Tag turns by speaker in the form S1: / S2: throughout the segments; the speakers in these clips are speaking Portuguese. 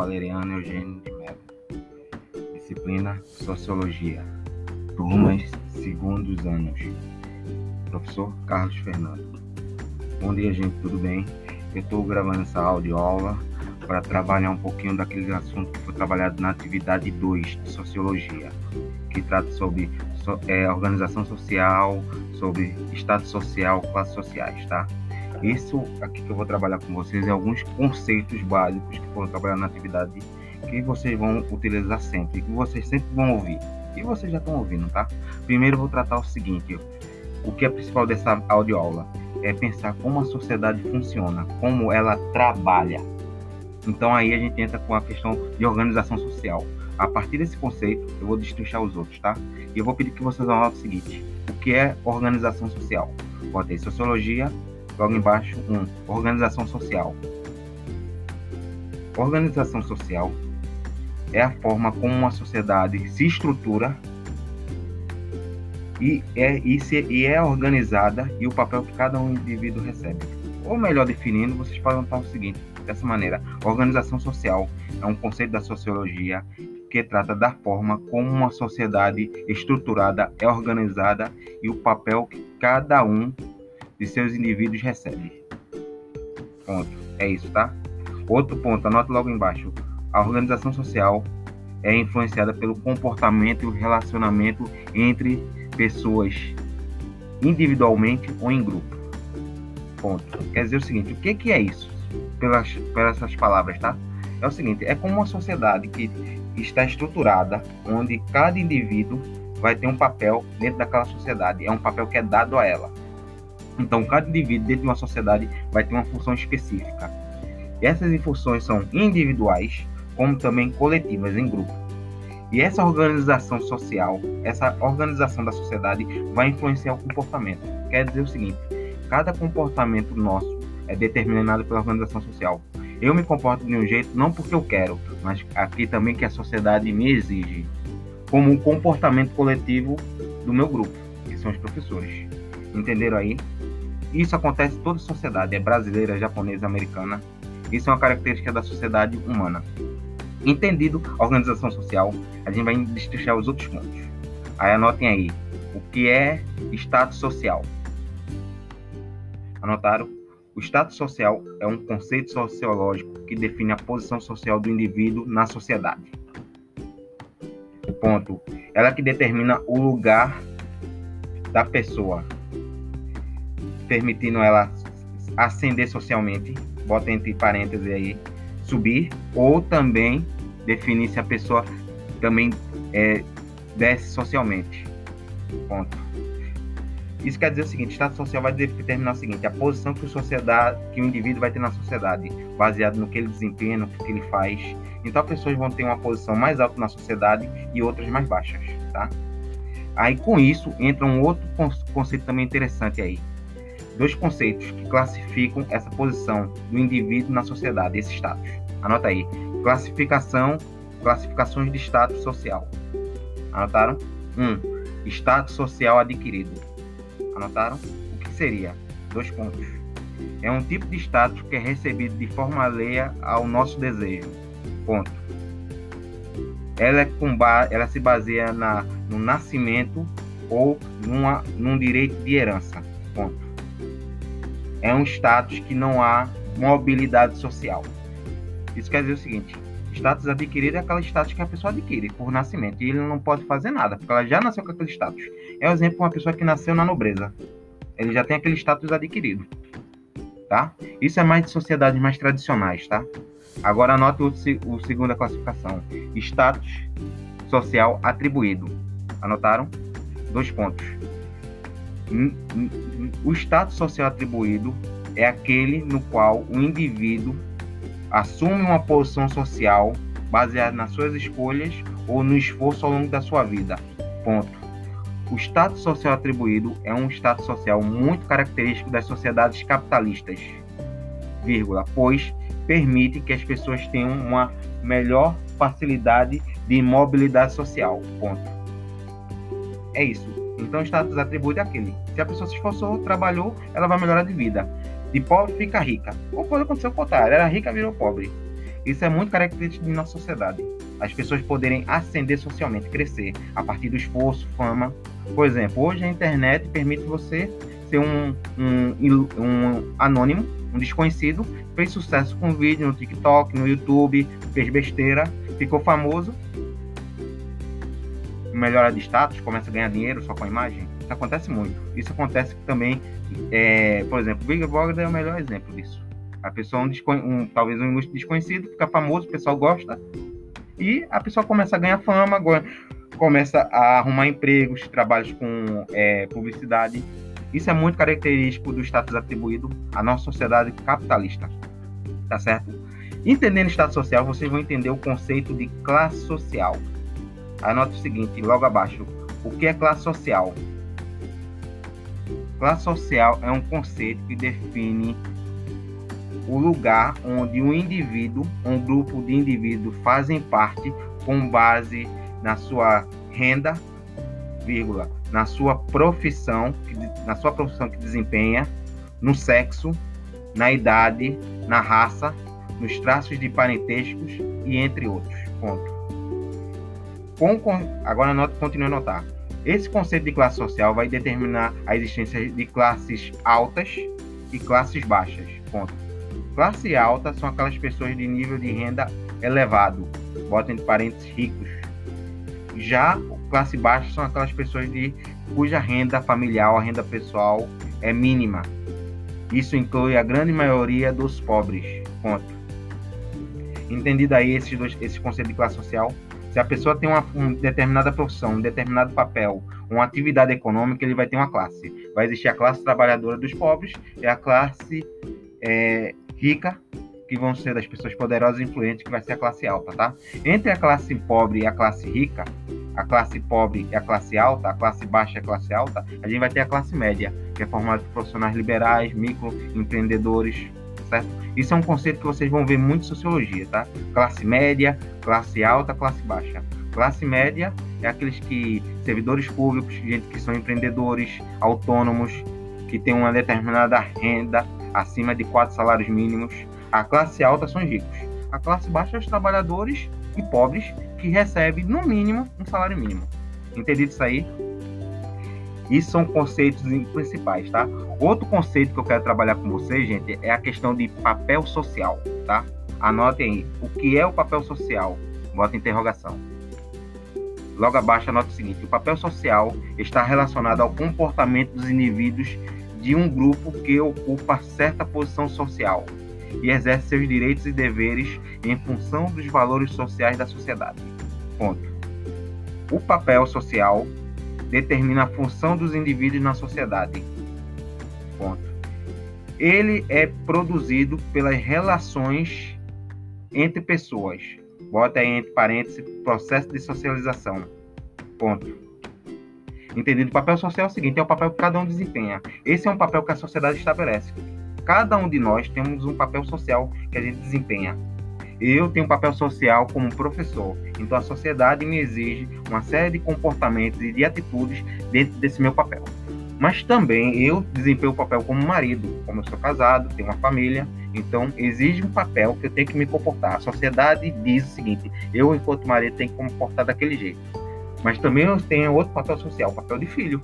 S1: Valeriano Eugênio de Mello. Disciplina Sociologia. Turmas segundos anos. Professor Carlos Fernando. Bom dia, gente, tudo bem? Eu estou gravando essa audioaula para trabalhar um pouquinho daquele assunto que foi trabalhado na atividade 2 de Sociologia, que trata sobre é, organização social, sobre estado social, classes sociais, tá? Isso aqui que eu vou trabalhar com vocês é alguns conceitos básicos que foram trabalhados na atividade que vocês vão utilizar sempre, que vocês sempre vão ouvir. E vocês já estão ouvindo, tá? Primeiro vou tratar o seguinte, o que é principal dessa audioaula é pensar como a sociedade funciona, como ela trabalha. Então aí a gente entra com a questão de organização social. A partir desse conceito, eu vou destrinchar os outros, tá? E eu vou pedir que vocês anotem o seguinte: o que é organização social? Botei sociologia, logo embaixo, um, organização social. Organização social é a forma como uma sociedade se estrutura e é, e, se, e é organizada e o papel que cada um indivíduo recebe. Ou melhor definindo, vocês podem notar o seguinte, dessa maneira, organização social é um conceito da sociologia que trata da forma como uma sociedade estruturada é organizada e o papel que cada um de seus indivíduos recebe. Ponto. É isso, tá? Outro ponto, anota logo embaixo. A organização social é influenciada pelo comportamento e o relacionamento entre pessoas individualmente ou em grupo. Ponto. Quer dizer o seguinte, o que, que é isso? Pelas, pelas essas palavras, tá? É o seguinte, é como uma sociedade que está estruturada, onde cada indivíduo vai ter um papel dentro daquela sociedade. É um papel que é dado a ela. Então, cada indivíduo dentro de uma sociedade vai ter uma função específica. E essas funções são individuais, como também coletivas, em grupo. E essa organização social, essa organização da sociedade vai influenciar o comportamento. Quer dizer o seguinte: cada comportamento nosso é determinado pela organização social. Eu me comporto de um jeito não porque eu quero, mas aqui também que a sociedade me exige, como um comportamento coletivo do meu grupo, que são os professores. Entenderam aí? Isso acontece em toda sociedade, é brasileira, japonesa, americana. Isso é uma característica da sociedade humana. Entendido a organização social, a gente vai destrinchar os outros pontos. Aí anotem aí, o que é status social? Anotaram? O status social é um conceito sociológico que define a posição social do indivíduo na sociedade. Ponto. Ela que determina o lugar da pessoa, permitindo ela ascender socialmente, bota entre parênteses aí, subir, ou também definir se a pessoa também é, desce socialmente. Ponto. Isso quer dizer o seguinte: status social vai determinar o seguinte: a posição que, o sociedade, que o indivíduo vai ter na sociedade, baseado no que ele desempenha, no que ele faz. Então, pessoas vão ter uma posição mais alta na sociedade e outras mais baixas, tá? Aí, com isso, entra um outro conceito também interessante aí, dois conceitos que classificam essa posição do indivíduo na sociedade, esse status. Anota aí. Classificação, classificações de status social. Anotaram? Um, status social adquirido. Anotaram? O que seria? Dois pontos. É um tipo de status que é recebido de forma alheia ao nosso desejo. Ponto. Ela, é com ba ela se baseia na, no nascimento ou numa, num direito de herança. Ponto é um status que não há mobilidade social. Isso quer dizer o seguinte: status adquirido é aquele status que a pessoa adquire por nascimento e ele não pode fazer nada, porque ela já nasceu com aquele status. É o exemplo de uma pessoa que nasceu na nobreza. Ele já tem aquele status adquirido. Tá? Isso é mais de sociedades mais tradicionais, tá? Agora anote o, o segunda classificação: status social atribuído. Anotaram? Dois pontos o status social atribuído é aquele no qual o indivíduo assume uma posição social baseada nas suas escolhas ou no esforço ao longo da sua vida. Ponto. O status social atribuído é um status social muito característico das sociedades capitalistas, vírgula, pois permite que as pessoas tenham uma melhor facilidade de mobilidade social. Ponto. É isso. Então, status atribuído é aquele. Se a pessoa se esforçou, trabalhou, ela vai melhorar de vida. De pobre fica rica. Ou pode acontecer o contrário, era rica, virou pobre. Isso é muito característico de nossa sociedade. As pessoas poderem ascender socialmente, crescer a partir do esforço, fama. Por exemplo, hoje a internet permite você ser um, um, um anônimo, um desconhecido, fez sucesso com vídeo no TikTok, no YouTube, fez besteira, ficou famoso, melhora de status, começa a ganhar dinheiro só com a imagem. Isso acontece muito. Isso acontece também, é, por exemplo, o Big Brother é o melhor exemplo disso. A pessoa, um, um, talvez um desconhecido, fica famoso, o pessoal gosta, e a pessoa começa a ganhar fama, começa a arrumar empregos, trabalhos com é, publicidade. Isso é muito característico do status atribuído à nossa sociedade capitalista. Tá certo? Entendendo status social, vocês vão entender o conceito de classe social. Anote o seguinte, logo abaixo. O que é classe social? Classe social é um conceito que define o lugar onde um indivíduo, um grupo de indivíduos fazem parte com base na sua renda, vírgula, na sua profissão, na sua profissão que desempenha, no sexo, na idade, na raça, nos traços de parentescos e entre outros. Ponto. Com, agora nota, continue a notar. Esse conceito de classe social vai determinar a existência de classes altas e classes baixas. Ponto. Classe alta são aquelas pessoas de nível de renda elevado, bota entre parênteses ricos. Já classe baixa são aquelas pessoas de cuja renda familiar, a renda pessoal é mínima. Isso inclui a grande maioria dos pobres. Ponto. Entendido aí esses dois, esse conceito de classe social, se a pessoa tem uma, uma, determinada profissão, um determinado papel, uma atividade econômica, ele vai ter uma classe. Vai existir a classe trabalhadora dos pobres e a classe é, rica, que vão ser das pessoas poderosas e influentes, que vai ser a classe alta, tá? Entre a classe pobre e a classe rica, a classe pobre e a classe alta, a classe baixa e a classe alta, a gente vai ter a classe média, que é formada por profissionais liberais, microempreendedores, certo? Isso é um conceito que vocês vão ver muito em sociologia, tá? Classe média, classe alta, classe baixa. Classe média é aqueles que servidores públicos, gente que são empreendedores, autônomos, que têm uma determinada renda, acima de quatro salários mínimos. A classe alta são os ricos. A classe baixa é os trabalhadores e pobres que recebem, no mínimo, um salário mínimo. Entendido isso aí? Isso são conceitos principais, tá? Outro conceito que eu quero trabalhar com vocês, gente, é a questão de papel social, tá? Anotem aí. O que é o papel social? Bota interrogação. Logo abaixo, anote o seguinte: o papel social está relacionado ao comportamento dos indivíduos de um grupo que ocupa certa posição social e exerce seus direitos e deveres em função dos valores sociais da sociedade. Ponto. O papel social determina a função dos indivíduos na sociedade. Ponto. Ele é produzido pelas relações entre pessoas. Bota aí entre parênteses processo de socialização. Ponto. Entendido? O papel social é o seguinte: é o papel que cada um desempenha. Esse é um papel que a sociedade estabelece. Cada um de nós temos um papel social que a gente desempenha. Eu tenho um papel social como professor, então a sociedade me exige uma série de comportamentos e de atitudes dentro desse meu papel. Mas também eu desempenho o papel como marido, como eu sou casado, tenho uma família, então exige um papel que eu tenho que me comportar. A sociedade diz o seguinte: eu, enquanto marido, tenho que comportar daquele jeito. Mas também eu tenho outro papel social, o papel de filho,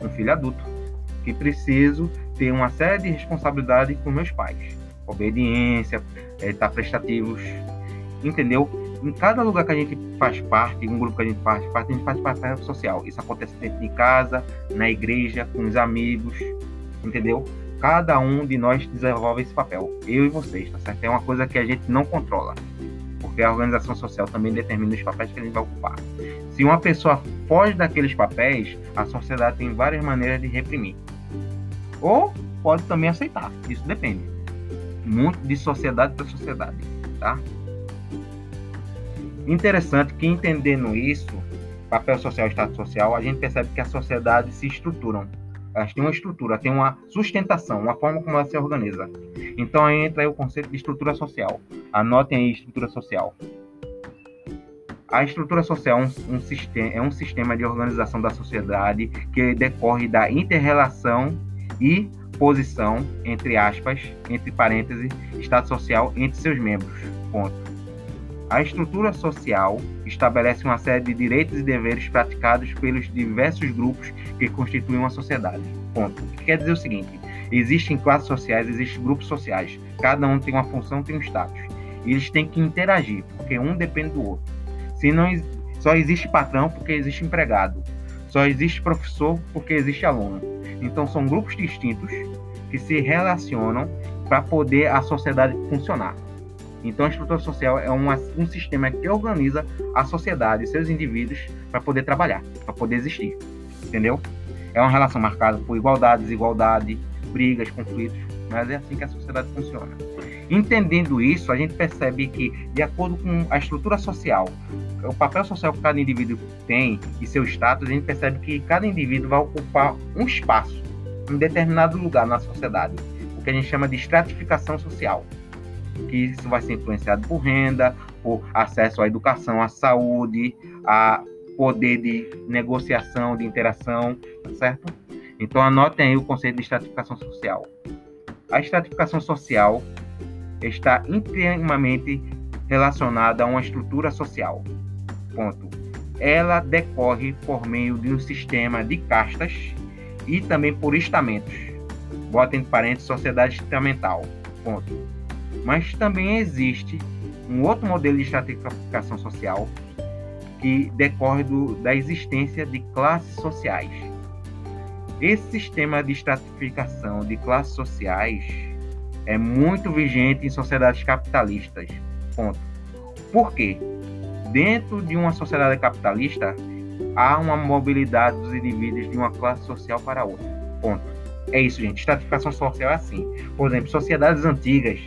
S1: um filho adulto, que preciso ter uma série de responsabilidade com meus pais. Obediência, é, estar prestativos, entendeu? Em cada lugar que a gente faz parte, um grupo que a gente faz parte, a gente faz papel social. Isso acontece dentro de casa, na igreja, com os amigos, entendeu? Cada um de nós desenvolve esse papel, eu e vocês, tá certo? É uma coisa que a gente não controla porque a organização social também determina os papéis que a gente vai ocupar. Se uma pessoa foge daqueles papéis, a sociedade tem várias maneiras de reprimir. Ou pode também aceitar, isso depende. Muito de sociedade para sociedade, tá? Interessante que entendendo isso, papel social estado social, a gente percebe que a sociedade se estruturam elas têm uma estrutura, têm uma sustentação, uma forma como ela se organiza. Então aí entra aí o conceito de estrutura social. Anotem aí estrutura social. A estrutura social é um, um, sistema, é um sistema de organização da sociedade que decorre da interrelação e posição, entre aspas, entre parênteses, estado social entre seus membros. Ponto. A estrutura social estabelece uma série de direitos e deveres praticados pelos diversos grupos que constituem uma sociedade. Ponto. O que quer dizer o seguinte: existem classes sociais, existem grupos sociais. Cada um tem uma função, tem um status. E eles têm que interagir, porque um depende do outro. Se não, só existe patrão porque existe empregado. Só existe professor porque existe aluno. Então são grupos distintos que se relacionam para poder a sociedade funcionar. Então, a estrutura social é uma, um sistema que organiza a sociedade, seus indivíduos, para poder trabalhar, para poder existir. Entendeu? É uma relação marcada por igualdade, desigualdade, brigas, conflitos, mas é assim que a sociedade funciona. Entendendo isso, a gente percebe que, de acordo com a estrutura social, o papel social que cada indivíduo tem e seu status, a gente percebe que cada indivíduo vai ocupar um espaço em determinado lugar na sociedade, o que a gente chama de estratificação social que isso vai ser influenciado por renda, por acesso à educação, à saúde, a poder de negociação, de interação, tá certo? Então anotem aí o conceito de estratificação social. A estratificação social está intimamente relacionada a uma estrutura social. Ponto. Ela decorre por meio de um sistema de castas e também por estamentos. Bota entre parênteses sociedade estamental. Ponto. Mas também existe um outro modelo de estratificação social que decorre do, da existência de classes sociais. Esse sistema de estratificação de classes sociais é muito vigente em sociedades capitalistas. Ponto. Por quê? Dentro de uma sociedade capitalista, há uma mobilidade dos indivíduos de uma classe social para outra. Ponto. É isso, gente. Estratificação social é assim. Por exemplo, sociedades antigas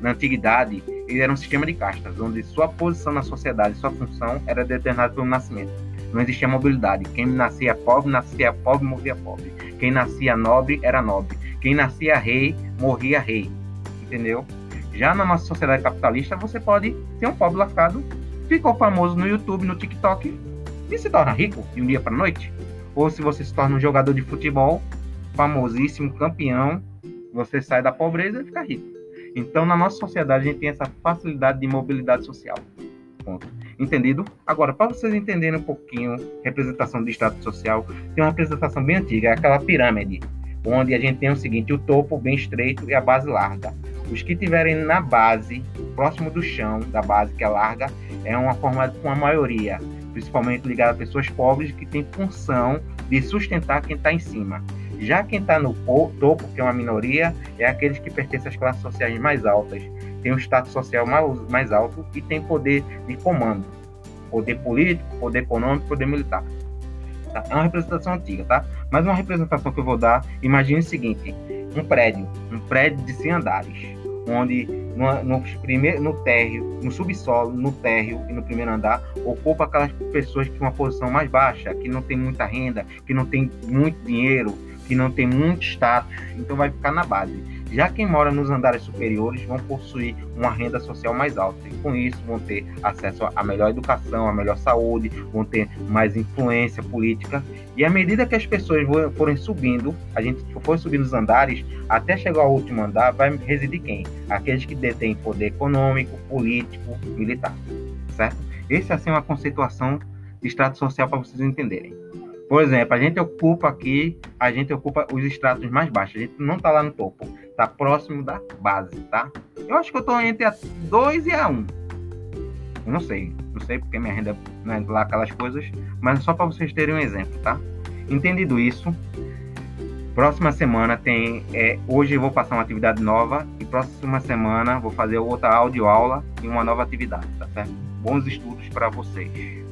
S1: na antiguidade, ele era um sistema de castas, onde sua posição na sociedade, sua função era determinada pelo nascimento. Não existia mobilidade. Quem nascia pobre, nascia pobre, morria pobre. Quem nascia nobre, era nobre. Quem nascia rei, morria rei. Entendeu? Já na nossa sociedade capitalista, você pode ter um pobre lascado, ficou famoso no YouTube, no TikTok, e se torna rico de um dia para noite. Ou se você se torna um jogador de futebol, famosíssimo, campeão, você sai da pobreza e fica rico. Então, na nossa sociedade, a gente tem essa facilidade de mobilidade social. Ponto. Entendido? Agora, para vocês entenderem um pouquinho representação de status social, tem uma representação bem antiga, é aquela pirâmide, onde a gente tem o seguinte: o topo bem estreito e a base larga. Os que tiverem na base, próximo do chão da base, que é larga, é uma forma com a maioria, principalmente ligada a pessoas pobres que têm função de sustentar quem está em cima. Já quem está no topo, que é uma minoria, é aqueles que pertencem às classes sociais mais altas, tem um status social mais, mais alto e tem poder de comando, poder político, poder econômico, poder militar. Tá? É uma representação antiga, tá? Mas uma representação que eu vou dar, imagine o seguinte: um prédio, um prédio de 100 andares, onde no, no, primeiro, no térreo, no subsolo, no térreo e no primeiro andar, ocupa aquelas pessoas que têm uma posição mais baixa, que não tem muita renda, que não tem muito dinheiro, que não tem muito status, então vai ficar na base. Já quem mora nos andares superiores vão possuir uma renda social mais alta e com isso vão ter acesso à melhor educação, à melhor saúde, vão ter mais influência política. E à medida que as pessoas forem subindo, a gente for subindo os andares, até chegar ao último andar, vai residir quem? Aqueles que detêm poder econômico, político, militar, certo? Essa assim, é uma conceituação de extrato social para vocês entenderem. Por exemplo, a gente ocupa aqui, a gente ocupa os estratos mais baixos. A gente não está lá no topo, está próximo da base, tá? Eu acho que eu estou entre a 2 e a 1. Um. Eu não sei, não sei porque minha renda não é lá aquelas coisas, mas só para vocês terem um exemplo, tá? Entendido isso, próxima semana tem. É, hoje eu vou passar uma atividade nova e próxima semana vou fazer outra audioaula e uma nova atividade, tá certo? Bons estudos para vocês.